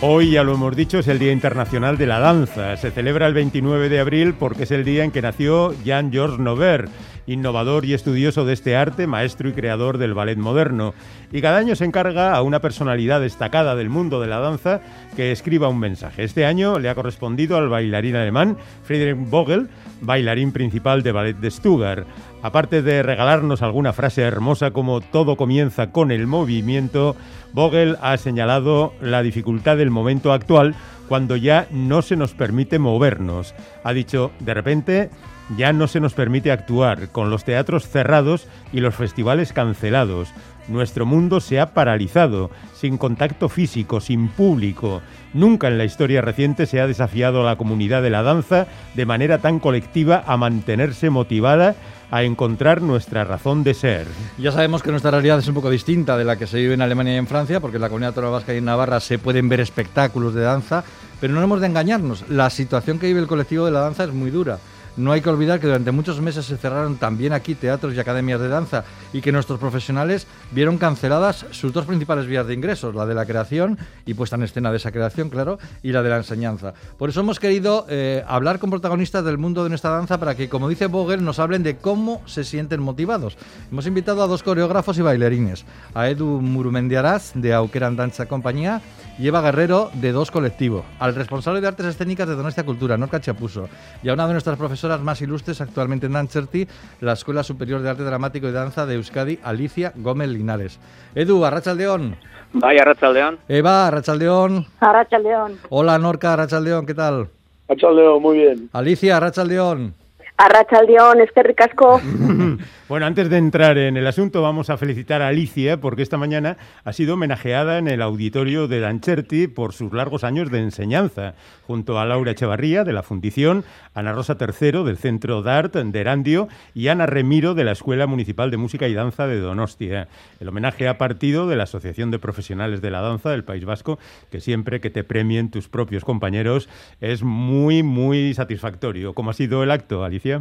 Hoy, ya lo hemos dicho, es el Día Internacional de la Danza. Se celebra el 29 de abril porque es el día en que nació Jean-Georges Nover, innovador y estudioso de este arte, maestro y creador del ballet moderno. Y cada año se encarga a una personalidad destacada del mundo de la danza que escriba un mensaje. Este año le ha correspondido al bailarín alemán Friedrich Vogel, bailarín principal de ballet de Stuttgart. Aparte de regalarnos alguna frase hermosa como todo comienza con el movimiento, Vogel ha señalado la dificultad del momento actual cuando ya no se nos permite movernos. Ha dicho, de repente, ya no se nos permite actuar, con los teatros cerrados y los festivales cancelados. Nuestro mundo se ha paralizado, sin contacto físico, sin público. Nunca en la historia reciente se ha desafiado a la comunidad de la danza de manera tan colectiva a mantenerse motivada a encontrar nuestra razón de ser. Ya sabemos que nuestra realidad es un poco distinta de la que se vive en Alemania y en Francia, porque en la comunidad vasca y en Navarra se pueden ver espectáculos de danza, pero no hemos de engañarnos. La situación que vive el colectivo de la danza es muy dura. No hay que olvidar que durante muchos meses se cerraron también aquí teatros y academias de danza y que nuestros profesionales vieron canceladas sus dos principales vías de ingresos, la de la creación y puesta en escena de esa creación, claro, y la de la enseñanza. Por eso hemos querido eh, hablar con protagonistas del mundo de nuestra danza para que, como dice Vogel, nos hablen de cómo se sienten motivados. Hemos invitado a dos coreógrafos y bailarines, a Edu Murumendiaraz de Auqueran Danza Compañía y Eva Guerrero de Dos Colectivo, al responsable de artes escénicas de Donostia Cultura, Norca Chapuso, y a una de nuestras profesoras más ilustres actualmente en Dancherti, la Escuela Superior de Arte Dramático y Danza de Euskadi, Alicia Gómez Linares. Edu, Arrachaldeón. Vaya, Arrachaldeón. Eva, Arrachaldeón. Arrachaldeón. Hola, Norca, Arrachaldeón, ¿qué tal? Arrachaldeón, muy bien. Alicia, Arrachaldeón. Arrachaldeón, es que ricasco. Bueno, antes de entrar en el asunto, vamos a felicitar a Alicia porque esta mañana ha sido homenajeada en el auditorio de Dancherti por sus largos años de enseñanza, junto a Laura Echevarría de la Fundición, Ana Rosa Tercero del Centro d'Art de Erandio y Ana Remiro de la Escuela Municipal de Música y Danza de Donostia. El homenaje ha partido de la Asociación de Profesionales de la Danza del País Vasco, que siempre que te premien tus propios compañeros es muy, muy satisfactorio. ¿Cómo ha sido el acto, Alicia?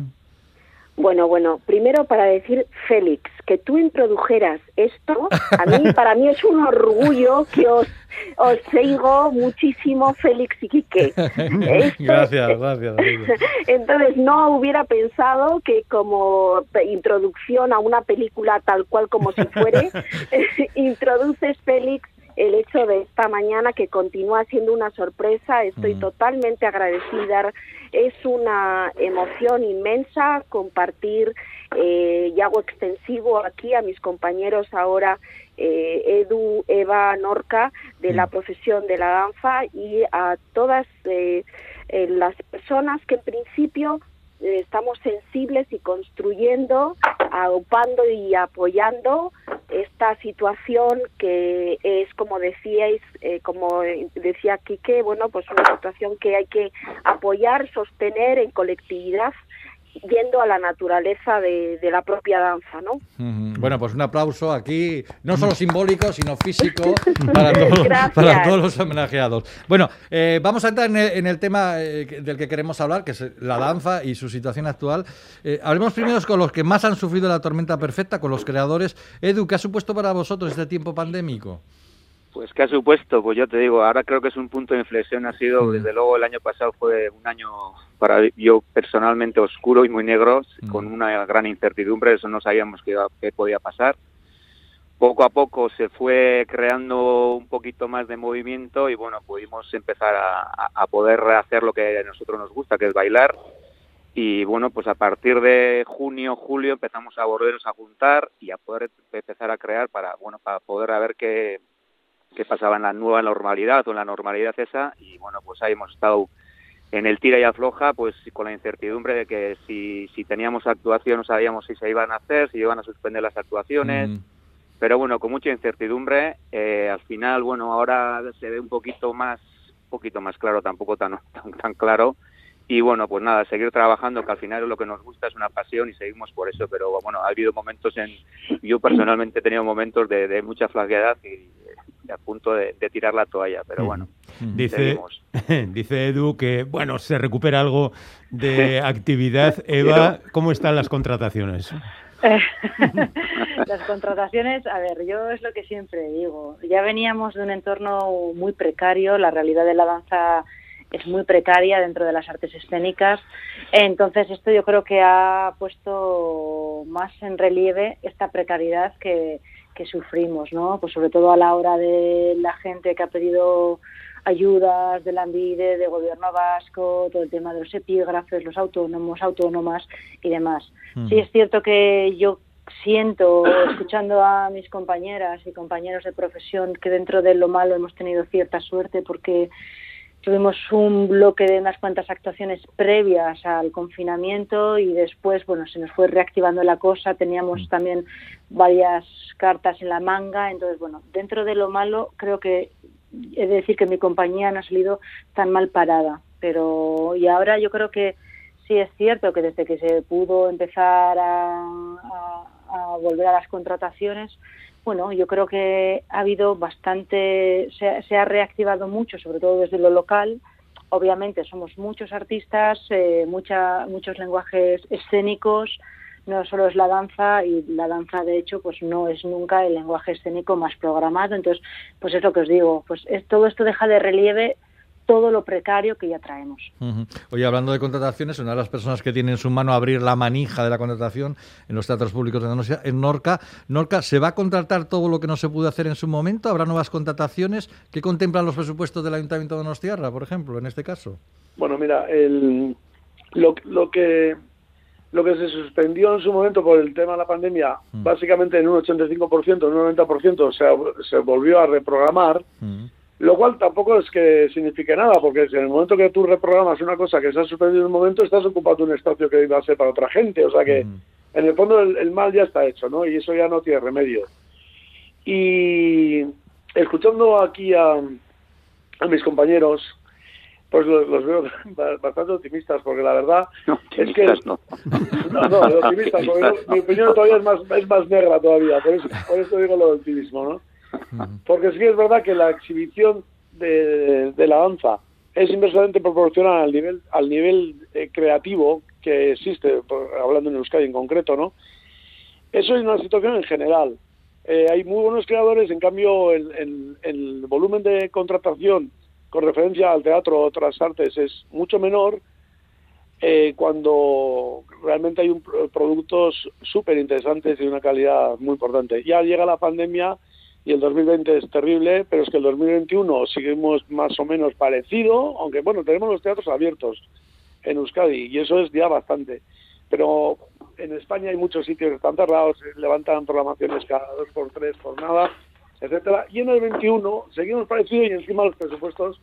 Bueno, bueno, primero para decir, Félix, que tú introdujeras esto, a mí, para mí es un orgullo que os, os sigo muchísimo, Félix y Quique. Esto, gracias, gracias. Entonces, no hubiera pensado que como introducción a una película tal cual como si fuere, introduces, Félix, el hecho de esta mañana que continúa siendo una sorpresa. Estoy mm. totalmente agradecida. Es una emoción inmensa compartir eh, y hago extensivo aquí a mis compañeros ahora eh, Edu, Eva, Norca de la mm. profesión de la danza y a todas eh, las personas que en principio estamos sensibles y construyendo, aupando y apoyando esta situación que es, como decíais, eh, como decía Quique, bueno, pues una situación que hay que apoyar, sostener en colectividad yendo a la naturaleza de, la propia danza, ¿no? Bueno, pues un aplauso aquí, no solo simbólico, sino físico para, todos, los homenajeados. Bueno, eh, vamos a entrar en el, tema eh, del que queremos hablar, que es la danza y su situación actual. Eh, hablemos primero con los que más han sufrido la tormenta perfecta, con los creadores. Edu, ¿qué ha supuesto para vosotros este tiempo pandémico? Pues qué ha supuesto, pues yo te digo, ahora creo que es un punto de inflexión, ha sido, mm. desde luego el año pasado fue un año para yo personalmente oscuro y muy negro, mm. con una gran incertidumbre, eso no sabíamos qué, qué podía pasar. Poco a poco se fue creando un poquito más de movimiento y bueno, pudimos empezar a, a poder hacer lo que a nosotros nos gusta, que es bailar. Y bueno, pues a partir de junio, julio empezamos a volvernos a juntar y a poder empezar a crear para, bueno, para poder ver qué, qué pasaba en la nueva normalidad o en la normalidad esa y bueno pues ahí hemos estado en el tira y afloja pues con la incertidumbre de que si, si teníamos actuación no sabíamos si se iban a hacer si iban a suspender las actuaciones. Mm. pero bueno con mucha incertidumbre eh, al final bueno ahora se ve un poquito más un poquito más claro tampoco tan, tan tan claro. Y bueno, pues nada, seguir trabajando, que al final lo que nos gusta es una pasión y seguimos por eso, pero bueno, ha habido momentos en, yo personalmente he tenido momentos de, de mucha flaqueidad y, a punto de, tirar la toalla, pero bueno. Dice, dice Edu que, bueno, se recupera algo de actividad. Eva, ¿cómo están las contrataciones? Las contrataciones, a ver, yo es lo que siempre digo. Ya veníamos de un entorno muy precario, la realidad de la danza es muy precaria dentro de las artes escénicas. Entonces, esto yo creo que ha puesto más en relieve esta precariedad que, que sufrimos, ¿no? Pues sobre todo a la hora de la gente que ha pedido ayudas de la ANDIDE, de gobierno vasco, todo el tema de los epígrafes, los autónomos, autónomas y demás. Sí es cierto que yo siento, escuchando a mis compañeras y compañeros de profesión, que dentro de lo malo hemos tenido cierta suerte porque tuvimos un bloque de unas cuantas actuaciones previas al confinamiento y después, bueno, se nos fue reactivando la cosa, teníamos también varias cartas en la manga, entonces, bueno, dentro de lo malo creo que he de decir que mi compañía no ha salido tan mal parada, pero y ahora yo creo que sí es cierto que desde que se pudo empezar a, volver a las contrataciones, bueno, yo creo que ha habido bastante, se, ha reactivado mucho, sobre todo desde lo local. Obviamente somos muchos artistas, eh, mucha, muchos lenguajes escénicos, no solo es la danza y la danza de hecho pues no es nunca el lenguaje escénico más programado entonces pues es lo que os digo pues es, todo esto deja de relieve todo lo precario que ya traemos. Oye, hablando de contrataciones, una de las personas que tiene en su mano abrir la manija de la contratación en los teatros públicos de Donostia es Norca. Norca, ¿se va a contratar todo lo que no se pudo hacer en su momento? ¿Habrá nuevas contrataciones? ¿Qué contemplan los presupuestos del Ayuntamiento de Donostiarra, por ejemplo, en este caso? Bueno, mira, el, lo, lo que lo que se suspendió en su momento por el tema de la pandemia, mm. básicamente en un 85%, en un 90% se, se volvió a reprogramar, mm. Lo cual tampoco es que signifique nada, porque si en el momento que tú reprogramas una cosa que se ha suspendido en un momento, estás ocupando un espacio que iba a ser para otra gente, o sea que mm. en el fondo el, mal ya está hecho, ¿no? Y eso ya no tiene remedio. Y escuchando aquí a, a mis compañeros, pues los, veo bastante optimistas, porque la verdad es que... No, no, no optimistas, porque mi opinión todavía es más, es más negra todavía, por eso, por eso digo lo de optimismo, ¿no? Porque sí es verdad que la exhibición de, de la danza es inversamente proporcional al nivel, al nivel eh, creativo que existe, hablando en Euskadi en concreto, ¿no? Eso es una situación en general. Eh, hay muy buenos creadores, en cambio el, el volumen de contratación con referencia al teatro o otras artes es mucho menor eh, cuando realmente hay un, productos súper interesantes y de una calidad muy importante. Ya llega la pandemia y el 2020 es terrible, pero es que el 2021 seguimos más o menos parecido, aunque bueno, tenemos los teatros abiertos en Euskadi y eso es ya bastante. Pero en España hay muchos sitios que están cerrados, levantan programaciones cada dos por tres por nada etcétera. Y en el 21 seguimos parecido y encima los presupuestos,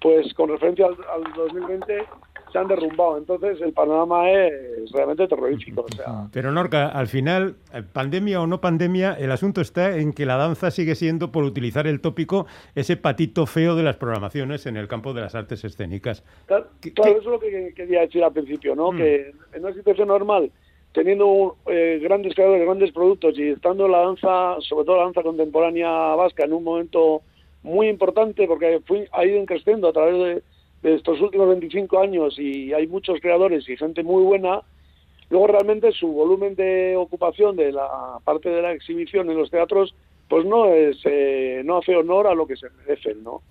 pues con referencia al, 2020, se han derrumbado. Entonces el panorama es realmente terrorífico. O sea. Pero Norca, al final, eh, pandemia o no pandemia, el asunto está en que la danza sigue siendo, por utilizar el tópico, ese patito feo de las programaciones en el campo de las artes escénicas. Claro, eso es lo que quería decir al principio, ¿no? Mm. Que en una situación normal teniendo eh, grandes creadores, grandes productos y estando la danza, sobre todo la danza contemporánea vasca, en un momento muy importante porque ha ido creciendo a través de, estos últimos 25 años y hay muchos creadores y gente muy buena, luego realmente su volumen de ocupación de la parte de la exhibición en los teatros pues no es eh, no hace honor a lo que se merecen, ¿no?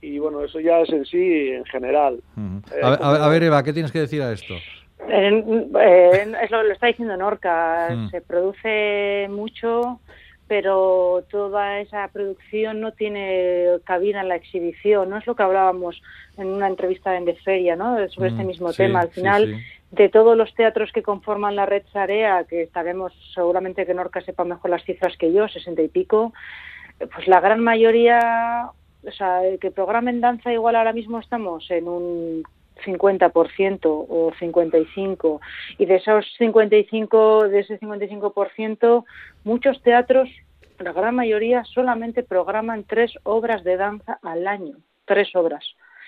Y bueno, eso ya es en sí en general. Eh, a ver, Eva, ¿qué tienes que decir a esto? es lo, lo está diciendo Norca, mm. se produce mucho, pero toda esa producción no tiene cabida en la exhibición, no es lo que hablábamos en una entrevista en De Feria, ¿no? sobre este mm, mismo tema. Al final, de todos los teatros que conforman la red Sarea, que sabemos seguramente que Norca sepa mejor las cifras que yo, sesenta y pico, pues la gran mayoría, o sea, que programen danza igual ahora mismo estamos en un 50% o 55 y de esos 55 de ese 55% muchos teatros la gran mayoría solamente programan tres obras de danza al año tres obras.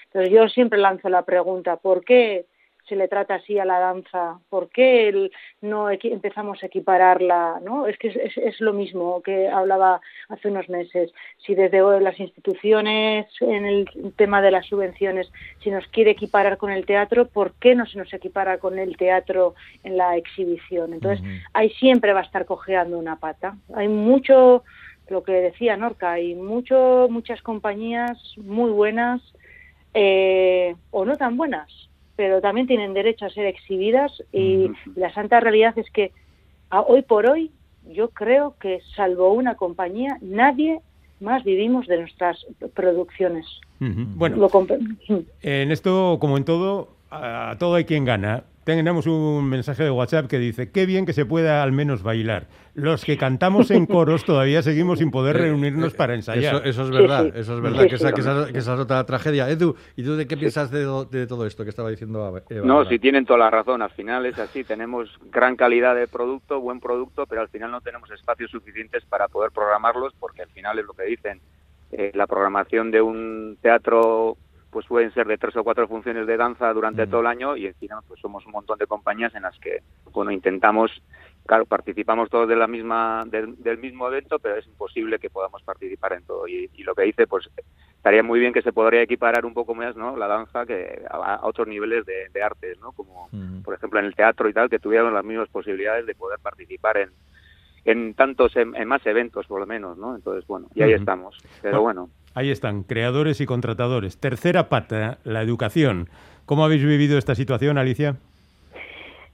Entonces yo siempre lanzo la pregunta ¿por qué se le trata así a la danza? ¿Por qué no empezamos a equipararla? ¿no? Es que es, lo mismo que hablaba hace unos meses. Si desde las instituciones, en el tema de las subvenciones, si nos quiere equiparar con el teatro, ¿por qué no se nos equipara con el teatro en la exhibición? Entonces, ahí siempre va a estar cojeando una pata. Hay mucho, lo que decía Norca, hay mucho, muchas compañías muy buenas eh, o no tan buenas, pero también tienen derecho a ser exhibidas y la santa realidad es que hoy por hoy yo creo que salvo una compañía nadie más vivimos de nuestras producciones. Bueno, en esto, como en todo, a todo hay quien gana. Tenemos un mensaje de WhatsApp que dice, qué bien que se pueda al menos bailar. Los que cantamos en coros todavía seguimos sin poder eh, reunirnos para ensayar. Eso, es verdad, eso es verdad, que, esa, que, esa, es otra tragedia. Edu, ¿y tú de qué piensas de, todo esto que estaba diciendo Eva? No, si tienen toda la razón. Al final es así, tenemos gran calidad de producto, buen producto, pero al final no tenemos espacios suficientes para poder programarlos porque al final es lo que dicen. Eh, la programación de un teatro pues pueden ser de tres o cuatro funciones de danza durante todo el año y encima pues somos un montón de compañías en las que bueno intentamos claro participamos todos de la misma del, mismo evento pero es imposible que podamos participar en todo. Y, lo que dice pues estaría muy bien que se podría equiparar un poco más no la danza que a, otros niveles de, de artes no como por ejemplo en el teatro y tal que tuviéramos las mismas posibilidades de poder participar en en tantos en, más eventos por lo menos no entonces bueno y ahí estamos. Pero bueno Ahí están, creadores y contratadores. Tercera pata, la educación. ¿Cómo habéis vivido esta situación, Alicia?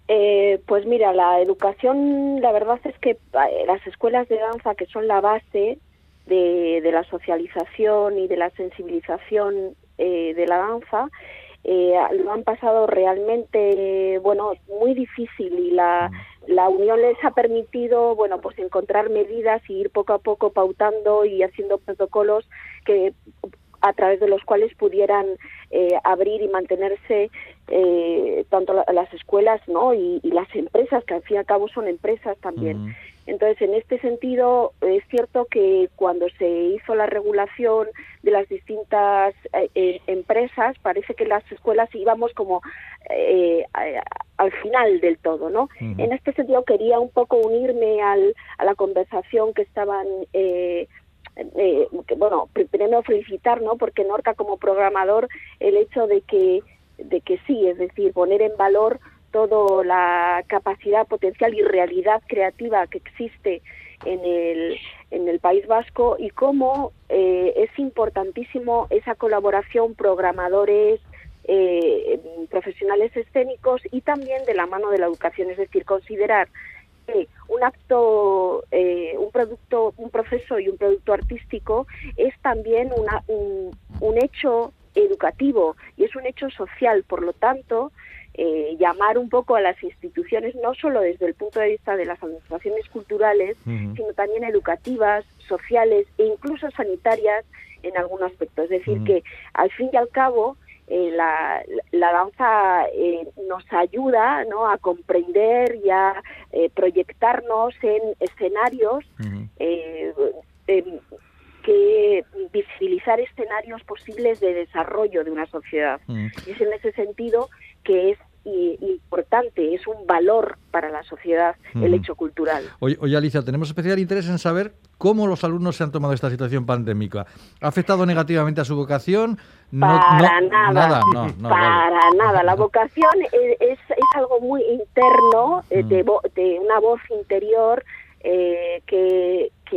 Eh, pues mira, la educación, la verdad es que eh, las escuelas de danza, que son la base de, la socialización y de la sensibilización eh, de la danza, lo han pasado realmente, bueno, muy difícil y la la unión les ha permitido, bueno, pues encontrar medidas y ir poco a poco pautando y haciendo protocolos que a través de los cuales pudieran eh, abrir y mantenerse eh, tanto las escuelas ¿no? Y, las empresas, que al fin y al cabo son empresas también. Entonces, en este sentido, es cierto que cuando se hizo la regulación de las distintas eh, eh, empresas, parece que las escuelas íbamos como eh, al final del todo, ¿no? En este sentido, quería un poco unirme al, a la conversación que estaban eh, bueno, primero felicitar, ¿no? Porque Norca como programador, el hecho de que, de que sí, es decir, poner en valor toda la capacidad potencial y realidad creativa que existe en el, en el País Vasco y cómo eh, es importantísimo esa colaboración programadores, eh, profesionales escénicos y también de la mano de la educación, es decir, considerar que un acto, eh, un producto, un proceso y un producto artístico es también una, un, un hecho educativo y es un hecho social, por lo tanto, eh, llamar un poco a las instituciones, no solo desde el punto de vista de las administraciones culturales, sino también educativas, sociales e incluso sanitarias en algún aspecto. Es decir, que al fin y al cabo eh, la, la, danza eh, nos ayuda ¿no? a comprender y a proyectarnos en escenarios que visibilizar escenarios posibles de desarrollo de una sociedad. Y es en ese sentido que es importante, es un valor para la sociedad el hecho cultural. Oye, Alicia, tenemos especial interés en saber cómo los alumnos se han tomado esta situación pandémica. ¿Ha afectado negativamente a su vocación? para nada, para nada. La vocación es, es, algo muy interno, eh, de, de, una voz interior eh, que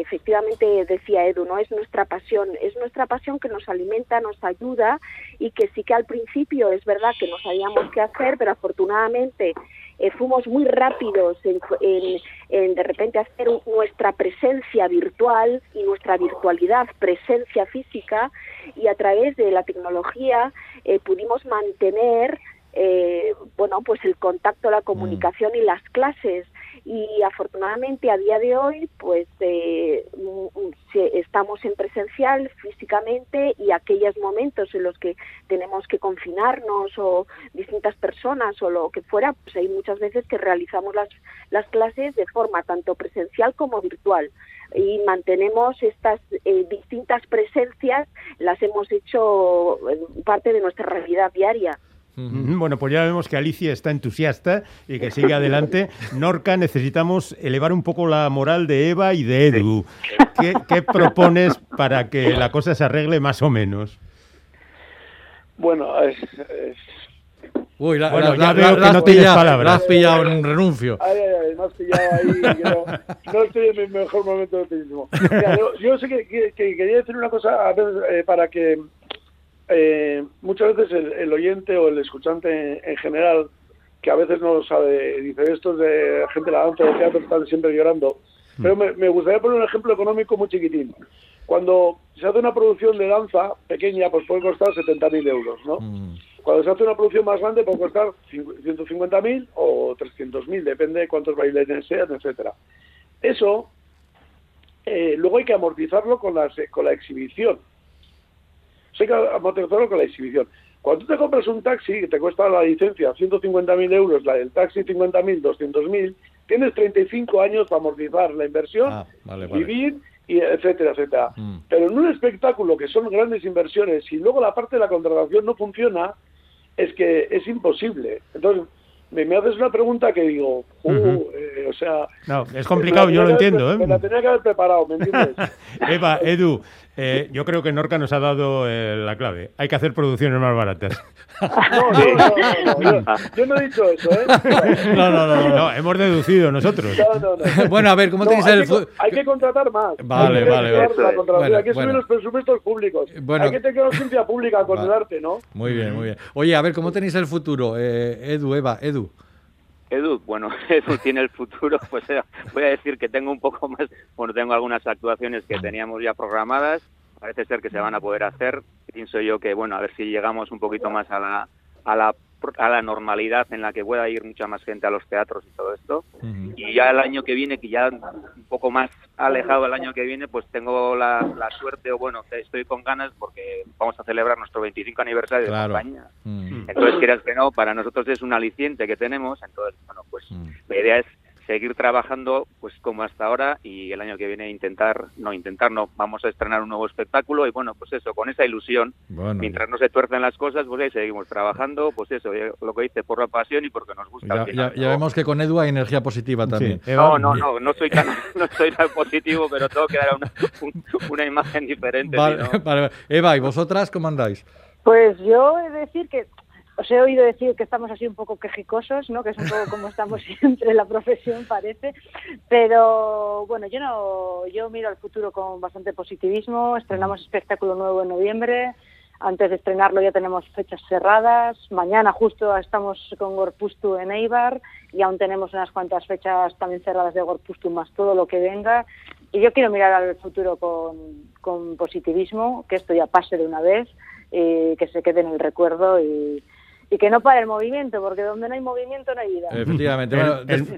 efectivamente decía Edu, no es nuestra pasión, es nuestra pasión que nos alimenta, nos ayuda y que sí que al principio es verdad que no sabíamos qué hacer, pero afortunadamente eh, fuimos muy rápidos en, en, de repente hacer nuestra presencia virtual y nuestra virtualidad presencia física y a través de la tecnología eh, pudimos mantener eh, bueno pues el contacto la comunicación y las clases y afortunadamente a día de hoy pues eh, estamos en presencial físicamente y aquellos momentos en los que tenemos que confinarnos o distintas personas o lo que fuera pues hay muchas veces que realizamos las, las clases de forma tanto presencial como virtual. Y mantenemos estas eh, distintas presencias las hemos hecho parte de nuestra realidad diaria Bueno, pues ya vemos que Alicia está entusiasta y que sigue adelante. Norca, necesitamos elevar un poco la moral de Eva y de Edu. ¿Qué, propones para que la cosa se arregle más o menos? Bueno, es, Uy, la, bueno, ya veo que no tienes palabras. La has pillado en un renuncio. Ay, ay, ay, me has pillado ahí. no, no, estoy en mi mejor momento de optimismo. yo, yo, sé que, quería decir una cosa a veces, eh, para que eh, muchas veces el, oyente o el escuchante en, general, que a veces no lo sabe, dice esto es de gente de la danza de teatro, están siempre llorando. Pero me, me gustaría poner un ejemplo económico muy chiquitín. Cuando se hace una producción de danza pequeña, pues puede costar 70.000 euros, ¿no? Mm. Cuando se hace una producción más grande puede costar 150.000 o 300.000, depende de cuántos bailarines sean, etcétera. Eso eh, luego hay que amortizarlo con la, con la exhibición. Hay que amortizarlo con la exhibición. Cuando tú te compras un taxi que te cuesta la licencia 150.000 euros, la del taxi 50.000, 200.000, tienes 35 años para amortizar la inversión, ah, vivir y etcétera, etcétera. Mm. Pero en un espectáculo que son grandes inversiones y luego la parte de la contratación no funciona, es que es imposible. Entonces, me, me haces una pregunta que digo, uh, eh, o sea... No, es complicado, yo lo entiendo. ¿eh? Me la tenía que haber preparado, ¿me entiendes? Eva, Edu, eh, yo creo que Norca nos ha dado eh, la clave. Hay que hacer producciones más baratas. No, no, no, no, Yo, no he dicho eso, ¿eh? No, no, no, no, hemos deducido nosotros. Bueno, a ver, ¿cómo tenéis el...? Que, hay que contratar más. Vale, vale, vale. hay que subir los presupuestos públicos. hay que tener ciencia pública con el arte, ¿no? Muy bien, muy bien. Oye, a ver, ¿cómo tenéis el futuro? Eh, Edu, Eva, Edu. Edu, bueno, Edu tiene el futuro, pues voy a decir que tengo un poco más, bueno, tengo algunas actuaciones que teníamos ya programadas, parece ser que se van a poder hacer, pienso yo que, bueno, a ver si llegamos un poquito más a la, a la a la normalidad en la que pueda ir mucha más gente a los teatros y todo esto. Y ya el año que viene, que ya un poco más alejado el año que viene, pues tengo la, suerte, o bueno, estoy con ganas porque vamos a celebrar nuestro 25 aniversario de España. Entonces, quieras que no, para nosotros es un aliciente que tenemos. Entonces, bueno, pues la idea es seguir trabajando pues como hasta ahora y el año que viene intentar, no intentar, no, vamos a estrenar un nuevo espectáculo y bueno, pues eso, con esa ilusión, mientras no se tuercen las cosas, pues ahí seguimos trabajando, pues eso, lo que dice, por la pasión y porque nos gusta. Ya, ya, vemos que con Edu hay energía positiva también. no, no, no, no soy tan, no soy tan positivo, pero tengo que dar una, una imagen diferente. Vale, Eva, ¿y vosotras cómo andáis? Pues yo he de decir que os he oído decir que estamos así un poco quejicosos, ¿no? Que es un poco como estamos siempre en la profesión, parece. Pero bueno, yo no, yo miro al futuro con bastante positivismo. Estrenamos espectáculo nuevo en noviembre. Antes de estrenarlo ya tenemos fechas cerradas. Mañana justo estamos con Gorpustu en Eibar y aún tenemos unas cuantas fechas también cerradas de Gorpustu más todo lo que venga. Y yo quiero mirar al futuro con, con positivismo, que esto ya pase de una vez, y que se quede en el recuerdo y, y que no pare el movimiento, porque donde no hay movimiento no hay vida. Efectivamente.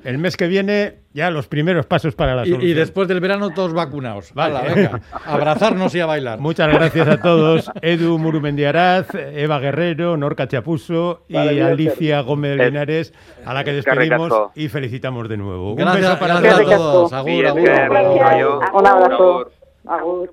el, mes que viene ya los primeros pasos para la solución. Y, después del verano todos vacunados. Vale, venga, abrazarnos y a bailar. Muchas gracias a todos. Edu Murumendiaraz, Eva Guerrero, Norca Chapuso y Alicia Gómez Linares, a la que despedimos y felicitamos de nuevo. Gracias, Un beso para todos. Agur, agur. Un abrazo. Agur.